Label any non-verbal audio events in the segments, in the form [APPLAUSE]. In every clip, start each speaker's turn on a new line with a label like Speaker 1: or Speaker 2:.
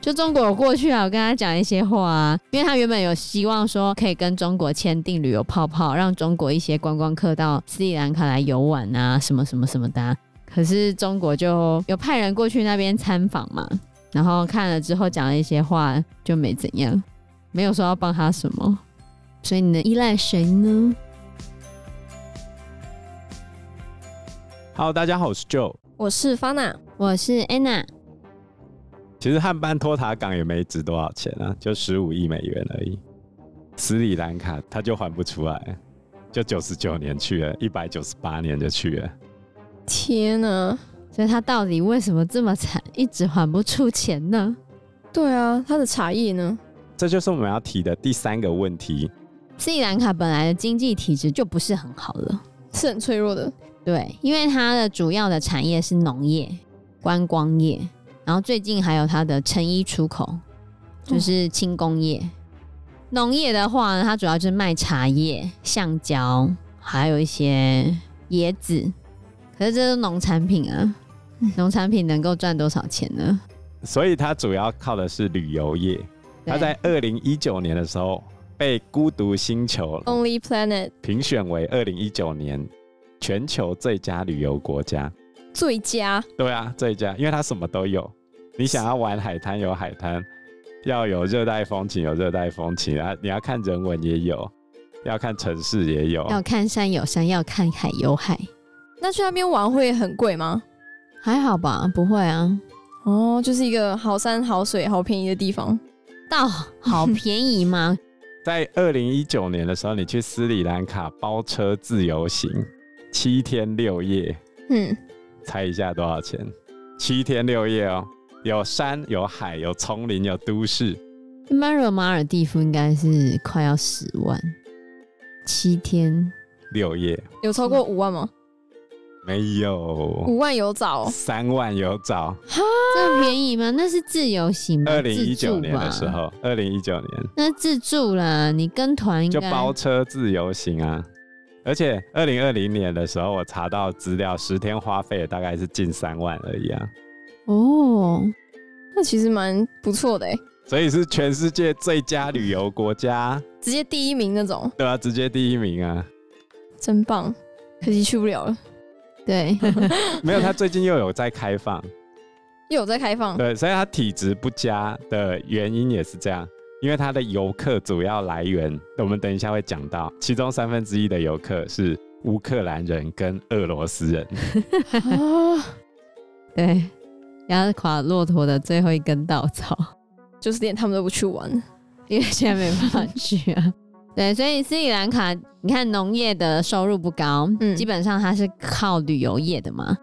Speaker 1: 就中国过去啊，我跟他讲一些话啊，因为他原本有希望说可以跟中国签订旅游泡泡，让中国一些观光客到斯里兰卡来游玩啊，什么什么什么的。可是中国就有派人过去那边参访嘛，然后看了之后讲了一些话，就没怎样，没有说要帮他什么。所以你能依赖谁呢
Speaker 2: ？Hello，大家好，我是 Joe，
Speaker 3: 我是 Fana，
Speaker 1: 我是 Anna。
Speaker 2: 其实汉班托塔港也没值多少钱啊，就十五亿美元而已。斯里兰卡他就还不出来，就九十九年去了，一百九十八年就去了。
Speaker 3: 天哪！
Speaker 1: 所以他到底为什么这么惨，一直还不出钱呢？
Speaker 3: 对啊，他的茶叶呢？
Speaker 2: 这就是我们要提的第三个问题。
Speaker 1: 斯里兰卡本来的经济体质就不是很好了，
Speaker 3: 是很脆弱的。
Speaker 1: 对，因为它的主要的产业是农业、观光业。然后最近还有它的成衣出口，就是轻工业。农、哦、业的话呢，它主要就是卖茶叶、橡胶，还有一些椰子。可是这是农产品啊，[LAUGHS] 农产品能够赚多少钱呢？
Speaker 2: 所以它主要靠的是旅游业。它在二零一九年的时候被《孤独星球》
Speaker 3: Lonely Planet
Speaker 2: 评选为二零一九年全球最佳旅游国家。
Speaker 3: 最佳？
Speaker 2: 对啊，最佳，因为它什么都有。你想要玩海滩有海滩，要有热带风情有热带风情啊！你要看人文也有，要看城市也有，
Speaker 1: 要看山有山，要看海有海。
Speaker 3: 那去那边玩会很贵吗？
Speaker 1: 还好吧，不会啊。
Speaker 3: 哦，就是一个好山好水好便宜的地方。
Speaker 1: 到好便宜吗？[LAUGHS]
Speaker 2: 在二零一九年的时候，你去斯里兰卡包车自由行七天六夜，嗯，猜一下多少钱？七天六夜哦。有山有海有丛林有都市，
Speaker 1: 曼若马尔蒂夫应该是快要十万，七天
Speaker 2: 六夜
Speaker 3: 有超过五万吗？
Speaker 2: 没有，
Speaker 3: 五万有找，
Speaker 2: 三万有找，
Speaker 1: 哈，这么便宜吗？那是自由行吗？
Speaker 2: 二零一九年的时候，二零一九年
Speaker 1: 那自助啦，你跟团
Speaker 2: 就包车自由行啊，而且二零二零年的时候我查到资料，十天花费大概是近三万而已啊。
Speaker 1: 哦，
Speaker 3: 那其实蛮不错的哎，
Speaker 2: 所以是全世界最佳旅游国家，
Speaker 3: 直接第一名那种。
Speaker 2: 对啊，直接第一名啊，
Speaker 3: 真棒！可惜去不了了。
Speaker 1: 对，[LAUGHS]
Speaker 2: 没有，他最近又有在开放，
Speaker 3: 又有在开放。
Speaker 2: 对，所以他体质不佳的原因也是这样，因为他的游客主要来源，我们等一下会讲到，其中三分之一的游客是乌克兰人跟俄罗斯人。
Speaker 1: 啊，[LAUGHS] 对。压垮骆驼的最后一根稻草，
Speaker 3: 就是连他们都不去玩，
Speaker 1: 因为现在没办法去啊。对，所以斯里兰卡，你看农业的收入不高，嗯，基本上它是靠旅游业的嘛，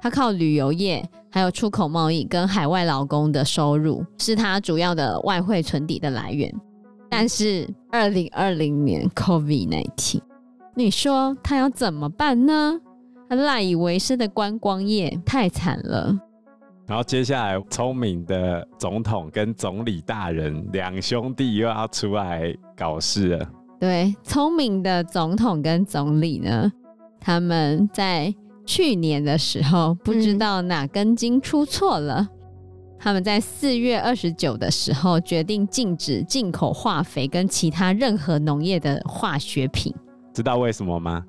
Speaker 1: 它靠旅游业，还有出口贸易跟海外劳工的收入，是它主要的外汇存底的来源。但是二零二零年 COVID-19，你说他要怎么办呢？他赖以为生的观光业太惨了。
Speaker 2: 然后接下来，聪明的总统跟总理大人两兄弟又要出来搞事了。
Speaker 1: 对，聪明的总统跟总理呢，他们在去年的时候不知道哪根筋出错了，嗯、他们在四月二十九的时候决定禁止进口化肥跟其他任何农业的化学品。
Speaker 2: 知道为什么吗？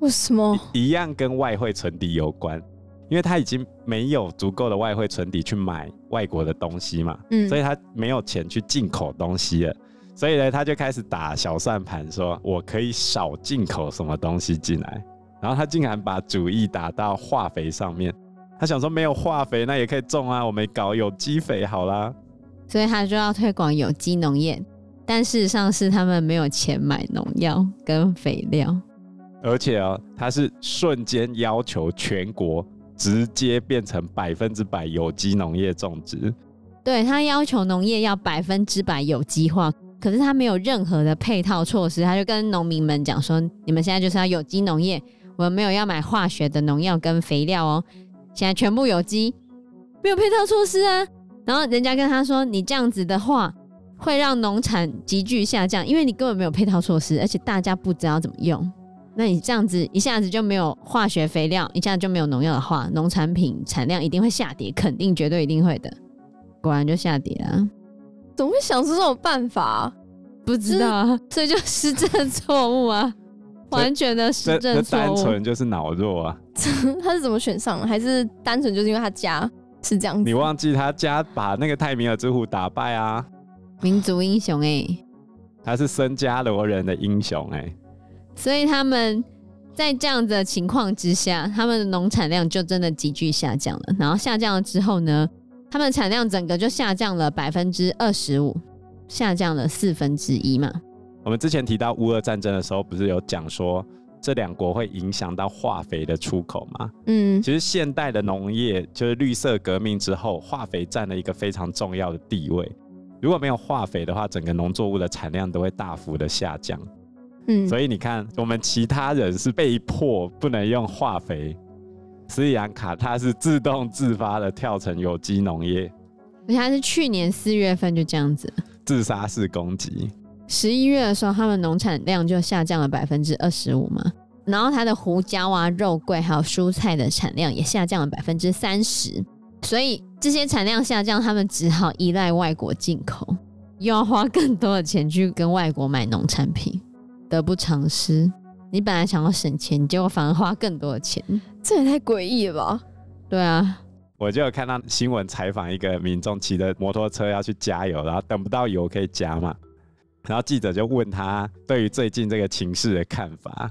Speaker 3: 为什么？
Speaker 2: 一样跟外汇存底有关。因为他已经没有足够的外汇存底去买外国的东西嘛，嗯，所以他没有钱去进口东西了，所以呢，他就开始打小算盘，说我可以少进口什么东西进来，然后他竟然把主意打到化肥上面，他想说没有化肥那也可以种啊，我们搞有机肥好啦，
Speaker 1: 所以他就要推广有机农业，但事实上是他们没有钱买农药跟肥料，
Speaker 2: 而且哦，他是瞬间要求全国。直接变成百分之百有机农业种植，
Speaker 1: 对，他要求农业要百分之百有机化，可是他没有任何的配套措施，他就跟农民们讲说：“你们现在就是要有机农业，我们没有要买化学的农药跟肥料哦，现在全部有机，没有配套措施啊。”然后人家跟他说：“你这样子的话，会让农产急剧下降，因为你根本没有配套措施，而且大家不知道怎么用。”那你这样子一下子就没有化学肥料，一下子就没有农药的话，农产品产量一定会下跌，肯定绝对一定会的。果然就下跌了。
Speaker 3: 怎么会想出这种办法啊？
Speaker 1: 不知道啊，所以就施政错误啊，完全的施政错误。
Speaker 2: 单纯就是脑弱啊。[LAUGHS]
Speaker 3: 他是怎么选上的？还是单纯就是因为他家是这样子？
Speaker 2: 你忘记他家把那个泰米尔之虎打败啊？
Speaker 1: 民族英雄哎、欸，
Speaker 2: 他是僧伽罗人的英雄哎、欸。
Speaker 1: 所以他们在这样的情况之下，他们的农产量就真的急剧下降了。然后下降了之后呢，他们产量整个就下降了百分之二十五。下降了四分之一嘛。
Speaker 2: 我们之前提到乌俄战争的时候，不是有讲说这两国会影响到化肥的出口吗？嗯，其实现代的农业就是绿色革命之后，化肥占了一个非常重要的地位。如果没有化肥的话，整个农作物的产量都会大幅的下降。嗯，所以你看，我们其他人是被迫不能用化肥，斯里兰卡它是自动自发的跳成有机农业，
Speaker 1: 而且它是去年四月份就这样子。
Speaker 2: 自杀式攻击。
Speaker 1: 十一月的时候，他们农产量就下降了百分之二十五嘛，然后它的胡椒啊、肉桂还有蔬菜的产量也下降了百分之三十，所以这些产量下降，他们只好依赖外国进口，又要花更多的钱去跟外国买农产品，得不偿失。你本来想要省钱，结果反而花更多的钱，
Speaker 3: 这也太诡异了吧？
Speaker 1: 对啊。
Speaker 2: 我就有看到新闻采访一个民众骑着摩托车要去加油，然后等不到油可以加嘛，然后记者就问他对于最近这个情势的看法，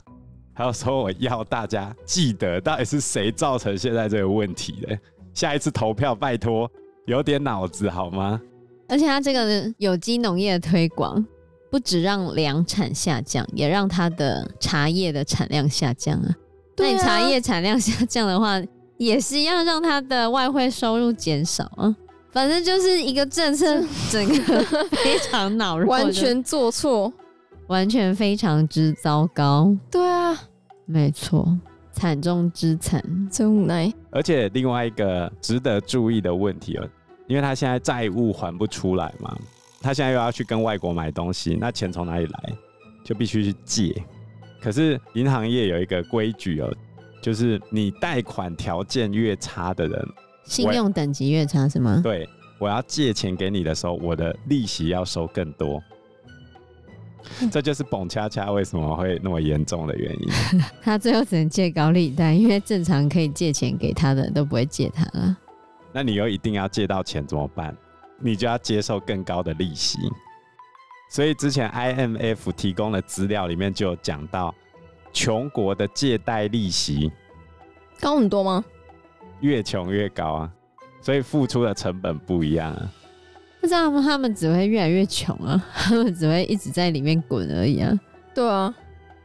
Speaker 2: 还有说我要大家记得到底是谁造成现在这个问题的，下一次投票拜托有点脑子好吗？
Speaker 1: 而且他这个有机农业的推广，不止让粮产下降，也让他的茶叶的产量下降啊。那你茶叶产量下降的话，也是要让他的外汇收入减少啊，反正就是一个政策，整个 [LAUGHS] 非常恼 [LAUGHS] 人，
Speaker 3: 完全做错，
Speaker 1: 完全非常之糟糕。
Speaker 3: 对啊，
Speaker 1: 没错，惨中之惨，
Speaker 3: 真无奈。
Speaker 2: 而且另外一个值得注意的问题哦，因为他现在债务还不出来嘛，他现在又要去跟外国买东西，那钱从哪里来？就必须去借。可是银行业有一个规矩哦。就是你贷款条件越差的人，
Speaker 1: 信用等级越差是吗？
Speaker 2: 对，我要借钱给你的时候，我的利息要收更多。这就是蹦恰恰为什么会那么严重的原因。[LAUGHS]
Speaker 1: 他最后只能借高利贷，因为正常可以借钱给他的都不会借他了。
Speaker 2: 那你又一定要借到钱怎么办？你就要接受更高的利息。所以之前 IMF 提供的资料里面就有讲到。穷国的借贷利息
Speaker 3: 高很多吗？
Speaker 2: 越穷越高啊，所以付出的成本不一样啊。
Speaker 1: 那这样他们只会越来越穷啊，他们只会一直在里面滚而已啊。
Speaker 3: 对啊。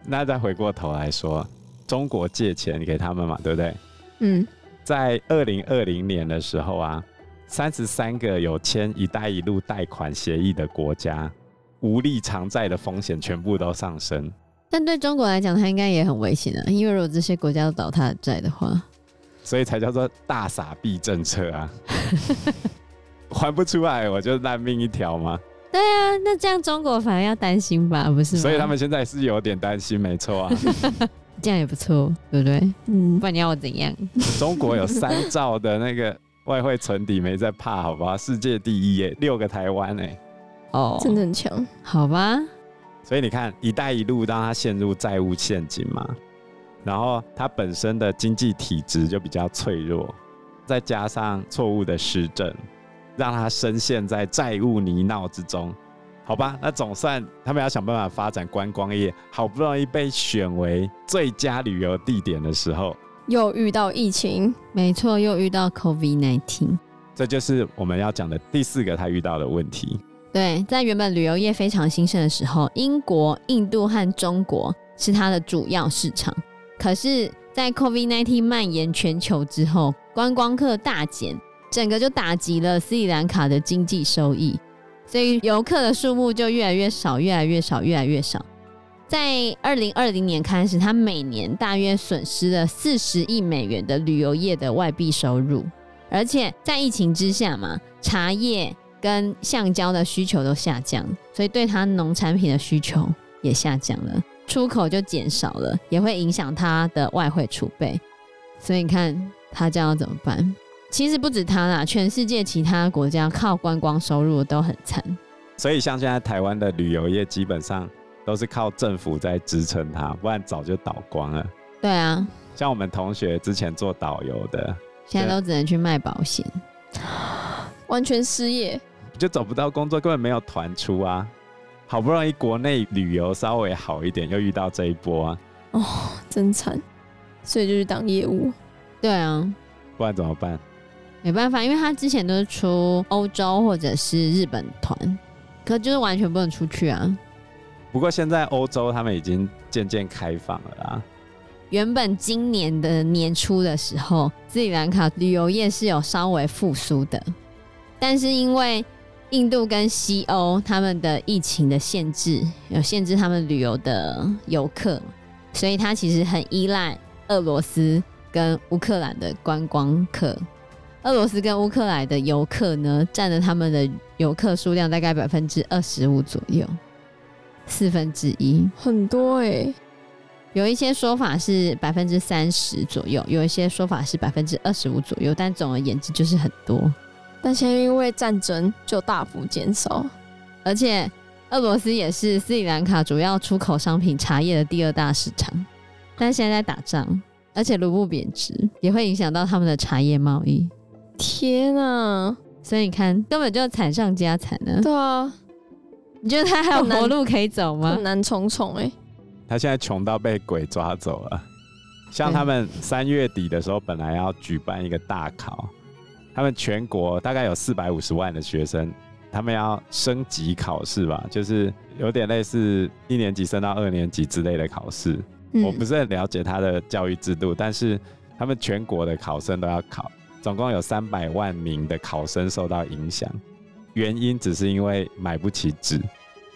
Speaker 2: 那再回过头来说，中国借钱给他们嘛，对不对？
Speaker 3: 嗯。
Speaker 2: 在二零二零年的时候啊，三十三个有签“一带一路”贷款协议的国家，无力偿债的风险全部都上升。
Speaker 1: 但对中国来讲，它应该也很危险啊，因为如果这些国家都倒塌债的话，
Speaker 2: 所以才叫做大傻逼政策啊，[LAUGHS] 还不出来我就烂命一条吗？
Speaker 1: 对啊，那这样中国反而要担心吧，不是吗？
Speaker 2: 所以他们现在是有点担心，没错啊，[LAUGHS]
Speaker 1: 这样也不错，对不对？嗯，不然你要我怎样？
Speaker 2: 中国有三兆的那个外汇存底，没在怕，好吧？世界第一耶，六个台湾哎，
Speaker 1: 哦，
Speaker 3: 真的很强，
Speaker 1: 好吧？
Speaker 2: 所以你看，“一带一路”让它陷入债务陷阱嘛，然后它本身的经济体质就比较脆弱，再加上错误的施政，让它深陷在债务泥淖之中。好吧，那总算他们要想办法发展观光业，好不容易被选为最佳旅游地点的时候，
Speaker 3: 又遇到疫情，
Speaker 1: 没错，又遇到 COVID-19，
Speaker 2: 这就是我们要讲的第四个他遇到的问题。
Speaker 1: 对，在原本旅游业非常兴盛的时候，英国、印度和中国是它的主要市场。可是，在 COVID-19 蔓延全球之后，观光客大减，整个就打击了斯里兰卡的经济收益，所以游客的数目就越来越少，越来越少，越来越少。在二零二零年开始，它每年大约损失了四十亿美元的旅游业的外币收入，而且在疫情之下嘛，茶叶。跟橡胶的需求都下降，所以对它农产品的需求也下降了。出口就减少了，也会影响它的外汇储备。所以你看，它这样要怎么办？其实不止它啦，全世界其他国家靠观光收入都很惨。
Speaker 2: 所以像现在台湾的旅游业，基本上都是靠政府在支撑它，不然早就倒光了。
Speaker 1: 对啊，
Speaker 2: 像我们同学之前做导游的，
Speaker 1: 现在都只能去卖保险，
Speaker 3: 完全失业，
Speaker 2: 就找不到工作，根本没有团出啊。好不容易国内旅游稍微好一点，又遇到这一波啊。
Speaker 3: 哦，真惨，所以就去当业务。
Speaker 1: 对啊，
Speaker 2: 不然怎么办？
Speaker 1: 没办法，因为他之前都是出欧洲或者是日本团，可就是完全不能出去啊。
Speaker 2: 不过现在欧洲他们已经渐渐开放了啦。
Speaker 1: 原本今年的年初的时候，斯里兰卡旅游业是有稍微复苏的，但是因为印度跟西欧他们的疫情的限制，有限制他们旅游的游客，所以他其实很依赖俄罗斯跟乌克兰的观光客。俄罗斯跟乌克兰的游客呢，占了他们的游客数量大概百分之二十五左右，四分之一，
Speaker 3: 很多哎、欸。
Speaker 1: 有一些说法是百分之三十左右，有一些说法是百分之二十五左右，但总而言之就是很多。
Speaker 3: 但现在因为战争就大幅减少，
Speaker 1: 而且俄罗斯也是斯里兰卡主要出口商品茶叶的第二大市场。但现在在打仗，而且卢布贬值，也会影响到他们的茶叶贸易。
Speaker 3: 天啊！
Speaker 1: 所以你看，根本就惨上加惨呢。
Speaker 3: 对啊，
Speaker 1: 你觉得他还有活路可以走吗？
Speaker 3: 困难重重哎。
Speaker 2: 他现在穷到被鬼抓走了。像他们三月底的时候，本来要举办一个大考，他们全国大概有四百五十万的学生，他们要升级考试吧，就是有点类似一年级升到二年级之类的考试。嗯。我不是很了解他的教育制度，但是他们全国的考生都要考，总共有三百万名的考生受到影响，原因只是因为买不起纸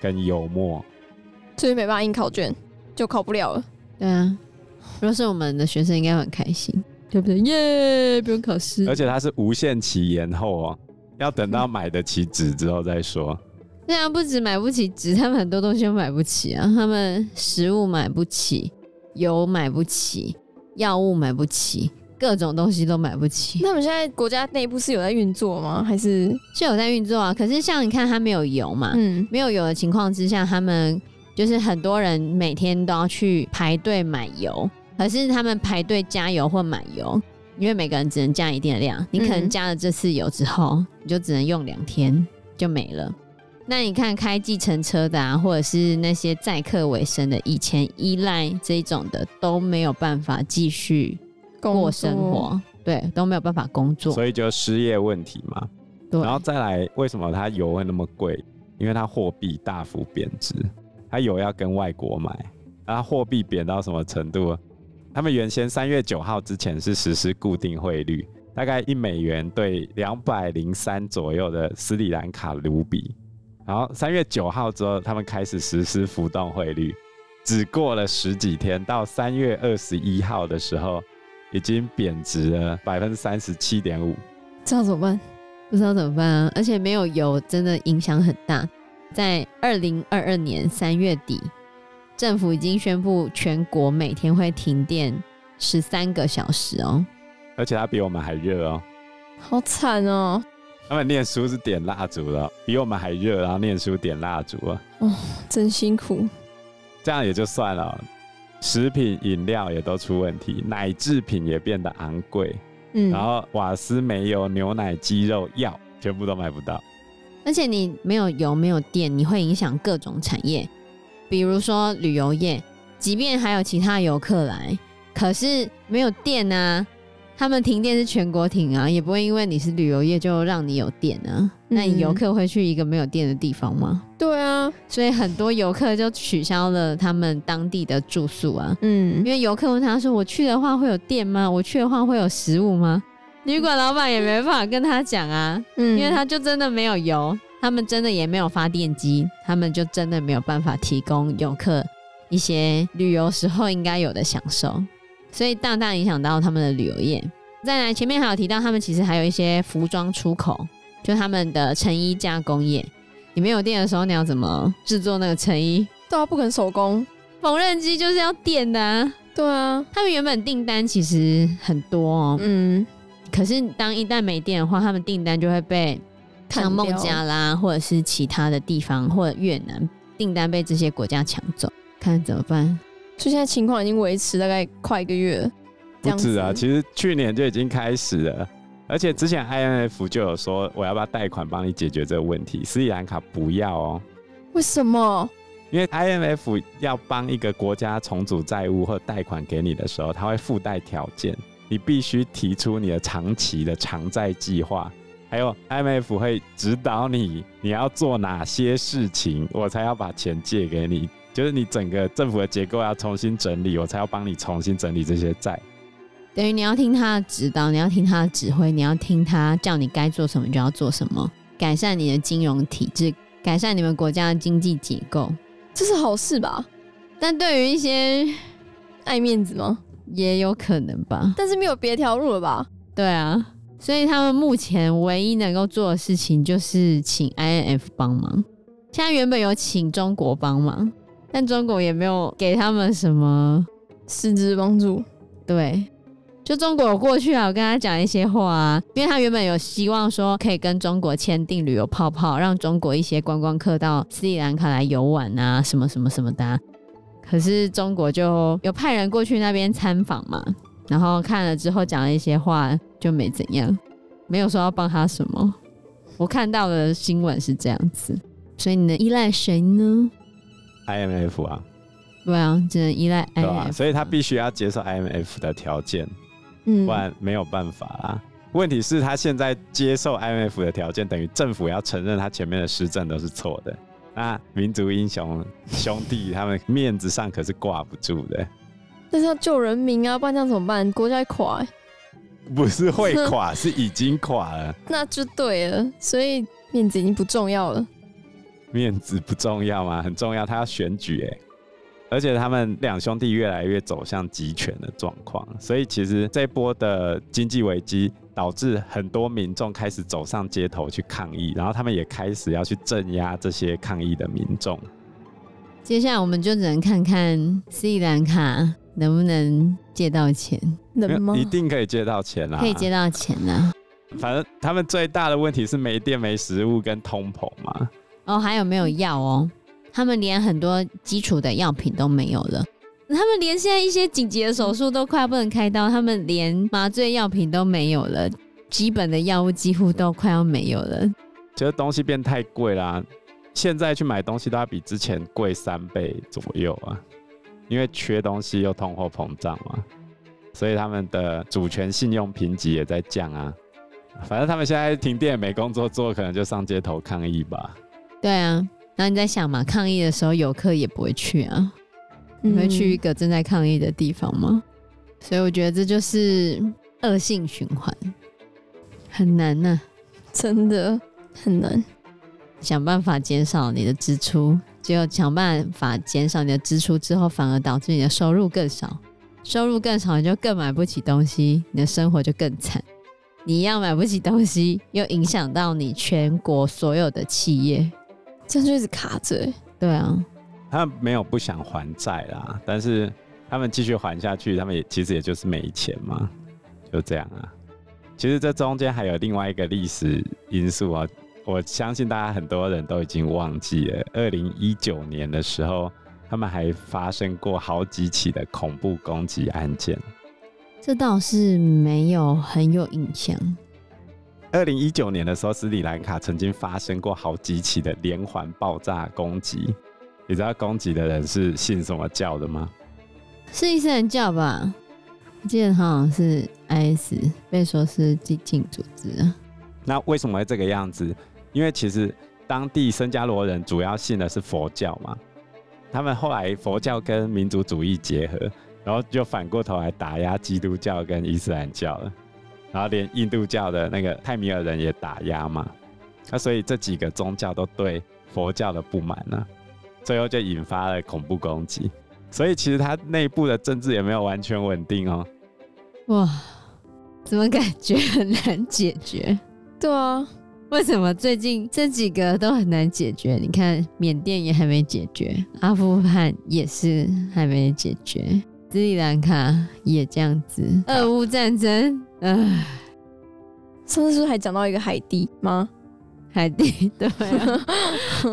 Speaker 2: 跟油墨，
Speaker 3: 所以没办法印考卷。就考不了了。
Speaker 1: 对啊，如果是我们的学生，应该很开心，对不对？耶，不用考试。
Speaker 2: 而且它是无限期延后哦，要等到买得起纸之后再说。
Speaker 1: 对啊，不止买不起纸，他们很多东西都买不起啊。他们食物买不起，油买不起，药物买不起，各种东西都买不起。[LAUGHS]
Speaker 3: 那我们现在国家内部是有在运作吗？还是
Speaker 1: 是有在运作啊？可是像你看，它没有油嘛，嗯，没有油的情况之下，他们。就是很多人每天都要去排队买油，可是他们排队加油或买油，因为每个人只能加一定的量，你可能加了这次油之后，你就只能用两天就没了。那你看开计程车的啊，或者是那些载客为生的，以前依赖这种的都没有办法继续过生活，对，都没有办法工作，
Speaker 2: 所以就失业问题嘛。
Speaker 1: 对，
Speaker 2: 然后再来，为什么它油会那么贵？因为它货币大幅贬值。它油要跟外国买，然后货币贬到什么程度？他们原先三月九号之前是实施固定汇率，大概一美元兑两百零三左右的斯里兰卡卢比。然后三月九号之后，他们开始实施浮动汇率，只过了十几天，到三月二十一号的时候，已经贬值了百分之三十七点五。
Speaker 3: 这样怎么办？
Speaker 1: 不知道怎么办啊！而且没有油，真的影响很大。在二零二二年三月底，政府已经宣布全国每天会停电十三个小时哦，
Speaker 2: 而且它比我们还热哦，
Speaker 3: 好惨哦！
Speaker 2: 他们念书是点蜡烛的，比我们还热，然后念书点蜡烛啊，
Speaker 3: 哦，真辛苦。
Speaker 2: 这样也就算了，食品饮料也都出问题，奶制品也变得昂贵，嗯，然后瓦斯、煤油、牛奶、鸡肉、药全部都买不到。
Speaker 1: 而且你没有油没有电，你会影响各种产业，比如说旅游业，即便还有其他游客来，可是没有电啊，他们停电是全国停啊，也不会因为你是旅游业就让你有电啊。嗯、那你游客会去一个没有电的地方吗？
Speaker 3: 对啊，
Speaker 1: 所以很多游客就取消了他们当地的住宿啊。嗯，因为游客问他说：“我去的话会有电吗？我去的话会有食物吗？”旅馆老板也没办法跟他讲啊，嗯，因为他就真的没有油，他们真的也没有发电机，他们就真的没有办法提供游客一些旅游时候应该有的享受，所以大大影响到他们的旅游业。再来，前面还有提到，他们其实还有一些服装出口，就他们的成衣加工业。你没有电的时候，你要怎么制作那个成衣？
Speaker 3: 对啊，不可能手工，
Speaker 1: 缝纫机就是要电的啊。
Speaker 3: 对啊，
Speaker 1: 他们原本订单其实很多哦，嗯，可是当一旦没电的话，他们订单就会被像孟加拉或者是其他的地方或者越南订单被这些国家抢走，看怎么办？
Speaker 3: 就现在情况已经维持大概快一个月了，
Speaker 2: 不止啊，其实去年就已经开始了，而且之前 IMF 就有说我要不要贷款帮你解决这个问题，斯里兰卡不要哦，
Speaker 3: 为什么？
Speaker 2: 因为 IMF 要帮一个国家重组债务或贷款给你的时候，他会附带条件，你必须提出你的长期的偿债计划，还有 IMF 会指导你你要做哪些事情，我才要把钱借给你。就是你整个政府的结构要重新整理，我才要帮你重新整理这些债。
Speaker 1: 等于你要听他的指导，你要听他的指挥，你要听他叫你该做什么就要做什么，改善你的金融体制，改善你们国家的经济结构。
Speaker 3: 这是好事吧？
Speaker 1: 但对于一些
Speaker 3: 爱面子吗？
Speaker 1: 也有可能吧。
Speaker 3: 但是没有别条路了吧？
Speaker 1: 对啊，所以他们目前唯一能够做的事情就是请 INF 帮忙。现在原本有请中国帮忙，但中国也没有给他们什么
Speaker 3: 实质帮助。
Speaker 1: 对。就中国有过去啊，我跟他讲一些话啊，因为他原本有希望说可以跟中国签订旅游泡泡，让中国一些观光客到斯里兰卡来游玩啊，什么什么什么的啊。可是中国就有派人过去那边参访嘛，然后看了之后讲了一些话，就没怎样，没有说要帮他什么。我看到的新闻是这样子，所以你能依赖谁呢
Speaker 2: ？IMF 啊，
Speaker 1: 对啊，只能依赖 IMF，
Speaker 2: 所以他必须要接受 IMF 的条件。不然没有办法啦。问题是，他现在接受 IMF 的条件，等于政府要承认他前面的施政都是错的。那民族英雄兄弟他们面子上可是挂不住的。
Speaker 3: 但是要救人民啊，不然这样怎么办？国家会垮欸。
Speaker 2: 不是会垮，[LAUGHS] 是已经垮了。
Speaker 3: 那就对了，所以面子已经不重要了。
Speaker 2: 面子不重要吗？很重要，他要选举哎。而且他们两兄弟越来越走向集权的状况，所以其实这波的经济危机导致很多民众开始走上街头去抗议，然后他们也开始要去镇压这些抗议的民众。
Speaker 1: 接下来我们就只能看看斯里兰卡能不能借到钱，
Speaker 3: 能吗？
Speaker 2: 一定可以借到钱啦，
Speaker 1: 可以借到钱啦。
Speaker 2: 反正他们最大的问题是没电、没食物跟通膨嘛。
Speaker 1: 哦，还有没有药哦？他们连很多基础的药品都没有了，他们连现在一些紧急的手术都快要不能开刀，他们连麻醉药品都没有了，基本的药物几乎都快要没有了。
Speaker 2: 觉得东西变太贵啦，现在去买东西都要比之前贵三倍左右啊，因为缺东西又通货膨胀嘛，所以他们的主权信用评级也在降啊。反正他们现在停电没工作做，可能就上街头抗议吧。
Speaker 1: 对啊。那你在想嘛，抗议的时候游客也不会去啊，你会去一个正在抗议的地方吗？嗯、所以我觉得这就是恶性循环，很难呐、啊，
Speaker 3: 真的很难。
Speaker 1: 想办法减少你的支出，只有想办法减少你的支出之后，反而导致你的收入更少，收入更少，你就更买不起东西，你的生活就更惨。你一样买不起东西，又影响到你全国所有的企业。
Speaker 3: 这样就一直卡着、欸，
Speaker 1: 对啊，
Speaker 2: 他们没有不想还债啦，但是他们继续还下去，他们也其实也就是没钱嘛，就这样啊。其实这中间还有另外一个历史因素啊，我相信大家很多人都已经忘记了。二零一九年的时候，他们还发生过好几起的恐怖攻击案件，
Speaker 1: 这倒是没有很有印象。
Speaker 2: 二零一九年的时候，斯里兰卡曾经发生过好几起的连环爆炸攻击。你知道攻击的人是信什么教的吗？
Speaker 1: 是伊斯兰教吧？我记得好像是 IS，被说是激进组织。
Speaker 2: 那为什么会这个样子？因为其实当地僧伽罗人主要信的是佛教嘛，他们后来佛教跟民族主义结合，然后就反过头来打压基督教跟伊斯兰教了。然后连印度教的那个泰米尔人也打压嘛，那所以这几个宗教都对佛教的不满呢，最后就引发了恐怖攻击。所以其实它内部的政治也没有完全稳定哦。
Speaker 1: 哇，怎么感觉很难解决？[LAUGHS]
Speaker 3: 对啊，
Speaker 1: 为什么最近这几个都很难解决？你看，缅甸也还没解决，阿富汗也是还没解决，斯里兰卡也这样子，俄乌战争，唉，
Speaker 3: 上次是不是还讲到一个海地吗？
Speaker 1: 海地，[LAUGHS] 对啊，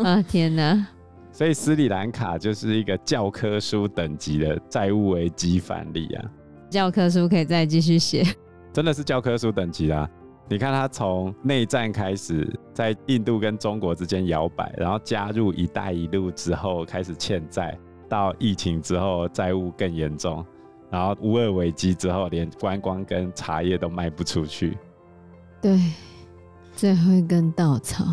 Speaker 1: [LAUGHS] 啊天哪！
Speaker 2: 所以斯里兰卡就是一个教科书等级的债务危机范例啊！
Speaker 1: 教科书可以再继续写，
Speaker 2: 真的是教科书等级啦！你看他从内战开始，在印度跟中国之间摇摆，然后加入“一带一路”之后开始欠债，到疫情之后债务更严重，然后乌俄危机之后连观光跟茶叶都卖不出去。
Speaker 1: 对，最后一根稻草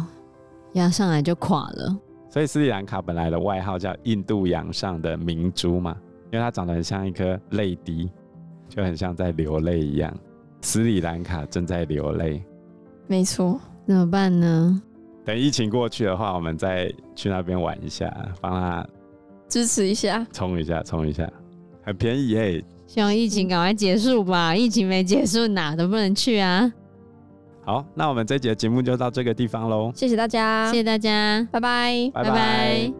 Speaker 1: 压上来就垮了。
Speaker 2: 所以斯里兰卡本来的外号叫“印度洋上的明珠”嘛，因为它长得很像一颗泪滴，就很像在流泪一样。斯里兰卡正在流泪，
Speaker 3: 没错，
Speaker 1: 怎么办呢？
Speaker 2: 等疫情过去的话，我们再去那边玩一下，帮他
Speaker 3: 支持一下，
Speaker 2: 冲一下，冲一下，很便宜耶、欸！
Speaker 1: 希望疫情赶快结束吧，疫情没结束，哪都不能去啊。
Speaker 2: 好，那我们这节节目就到这个地方喽。
Speaker 3: 谢谢大家，
Speaker 1: 谢谢大家，
Speaker 3: 拜拜，
Speaker 2: 拜拜。